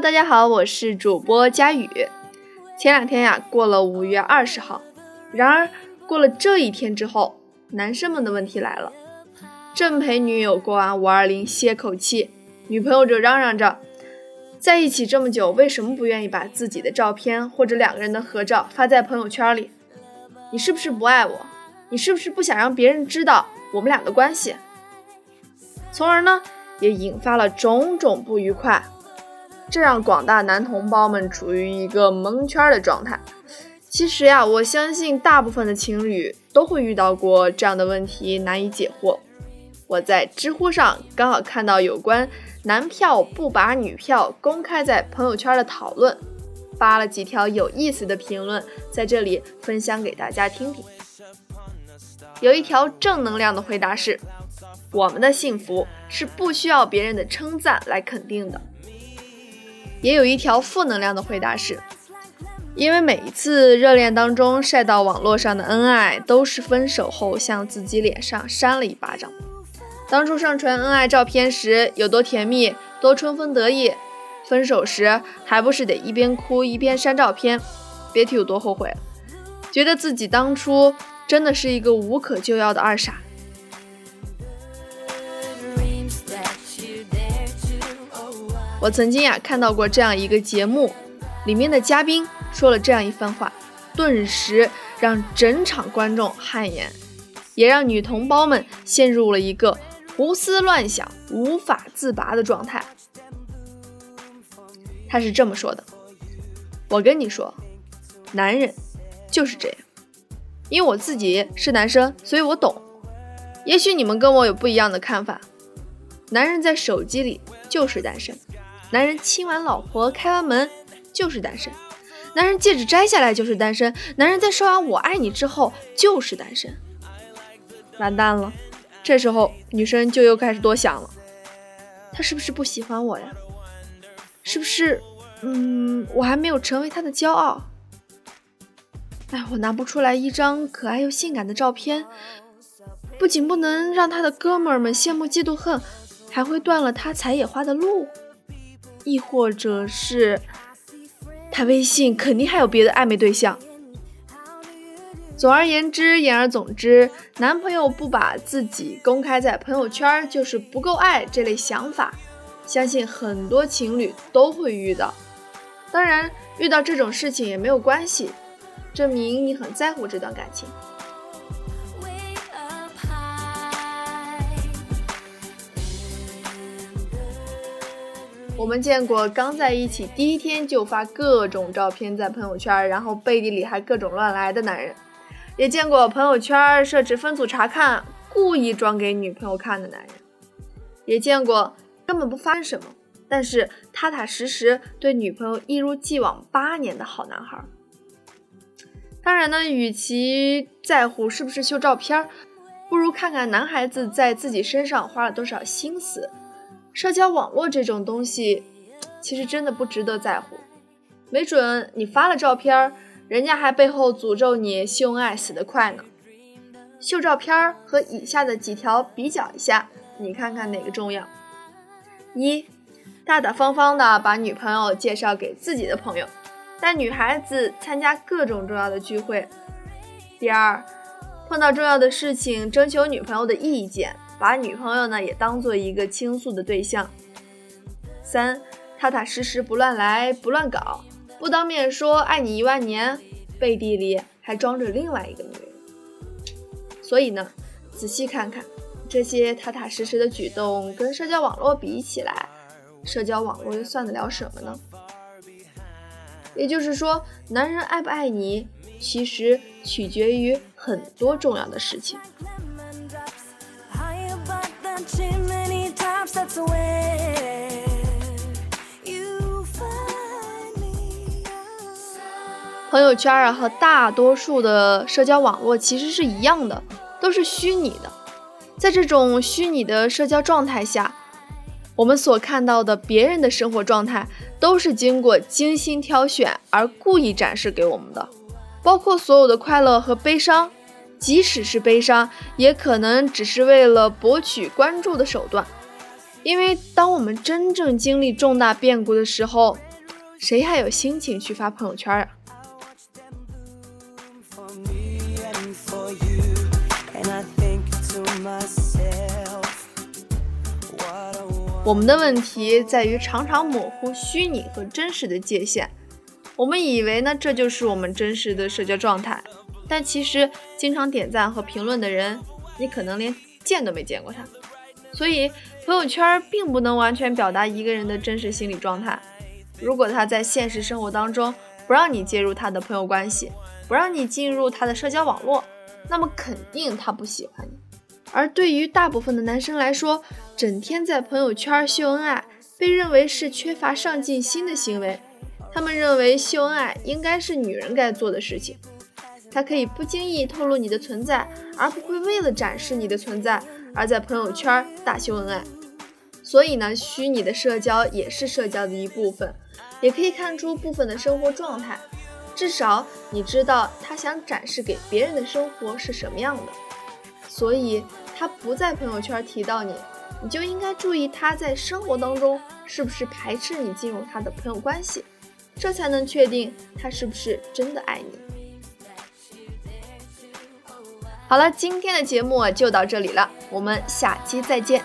大家好，我是主播佳宇。前两天呀，过了五月二十号，然而过了这一天之后，男生们的问题来了。正陪女友过完五二零歇口气，女朋友就嚷嚷着，在一起这么久，为什么不愿意把自己的照片或者两个人的合照发在朋友圈里？你是不是不爱我？你是不是不想让别人知道我们俩的关系？从而呢，也引发了种种不愉快。这让广大男同胞们处于一个蒙圈的状态。其实呀，我相信大部分的情侣都会遇到过这样的问题，难以解惑。我在知乎上刚好看到有关男票不把女票公开在朋友圈的讨论，发了几条有意思的评论，在这里分享给大家听听。有一条正能量的回答是：我们的幸福是不需要别人的称赞来肯定的。也有一条负能量的回答是，因为每一次热恋当中晒到网络上的恩爱，都是分手后向自己脸上扇了一巴掌。当初上传恩爱照片时有多甜蜜，多春风得意，分手时还不是得一边哭一边删照片？别提有多后悔，觉得自己当初真的是一个无可救药的二傻。我曾经呀看到过这样一个节目，里面的嘉宾说了这样一番话，顿时让整场观众汗颜，也让女同胞们陷入了一个胡思乱想、无法自拔的状态。他是这么说的：“我跟你说，男人就是这样，因为我自己是男生，所以我懂。也许你们跟我有不一样的看法，男人在手机里就是单身。”男人亲完老婆开完门就是单身，男人戒指摘下来就是单身，男人在说完“我爱你”之后就是单身。完蛋了，这时候女生就又开始多想了，他是不是不喜欢我呀？是不是，嗯，我还没有成为他的骄傲？哎，我拿不出来一张可爱又性感的照片，不仅不能让他的哥们儿们羡慕嫉妒恨，还会断了他采野花的路。亦或者是他微信肯定还有别的暧昧对象。总而言之，言而总之，男朋友不把自己公开在朋友圈就是不够爱这类想法，相信很多情侣都会遇到。当然，遇到这种事情也没有关系，证明你很在乎这段感情。我们见过刚在一起第一天就发各种照片在朋友圈，然后背地里还各种乱来的男人，也见过朋友圈设置分组查看，故意装给女朋友看的男人，也见过根本不发什么，但是踏踏实实对女朋友一如既往八年的好男孩。当然呢，与其在乎是不是秀照片，不如看看男孩子在自己身上花了多少心思。社交网络这种东西，其实真的不值得在乎。没准你发了照片，人家还背后诅咒你秀恩爱死得快呢。秀照片和以下的几条比较一下，你看看哪个重要？一，大大方方的把女朋友介绍给自己的朋友，带女孩子参加各种重要的聚会。第二，碰到重要的事情征求女朋友的意见。把女朋友呢也当做一个倾诉的对象。三，踏踏实实不乱来不乱搞，不当面说爱你一万年，背地里还装着另外一个女人。所以呢，仔细看看这些踏踏实实的举动，跟社交网络比起来，社交网络又算得了什么呢？也就是说，男人爱不爱你，其实取决于很多重要的事情。朋友圈啊，和大多数的社交网络其实是一样的，都是虚拟的。在这种虚拟的社交状态下，我们所看到的别人的生活状态，都是经过精心挑选而故意展示给我们的，包括所有的快乐和悲伤。即使是悲伤，也可能只是为了博取关注的手段。因为当我们真正经历重大变故的时候，谁还有心情去发朋友圈啊？我们的问题在于常常模糊虚拟和真实的界限。我们以为呢，这就是我们真实的社交状态，但其实经常点赞和评论的人，你可能连见都没见过他。所以，朋友圈并不能完全表达一个人的真实心理状态。如果他在现实生活当中不让你介入他的朋友关系，不让你进入他的社交网络，那么肯定他不喜欢你。而对于大部分的男生来说，整天在朋友圈秀恩爱，被认为是缺乏上进心的行为。他们认为秀恩爱应该是女人该做的事情，它可以不经意透露你的存在，而不会为了展示你的存在而在朋友圈大秀恩爱。所以呢，虚拟的社交也是社交的一部分，也可以看出部分的生活状态。至少你知道他想展示给别人的生活是什么样的。所以他不在朋友圈提到你，你就应该注意他在生活当中是不是排斥你进入他的朋友关系。这才能确定他是不是真的爱你。好了，今天的节目就到这里了，我们下期再见。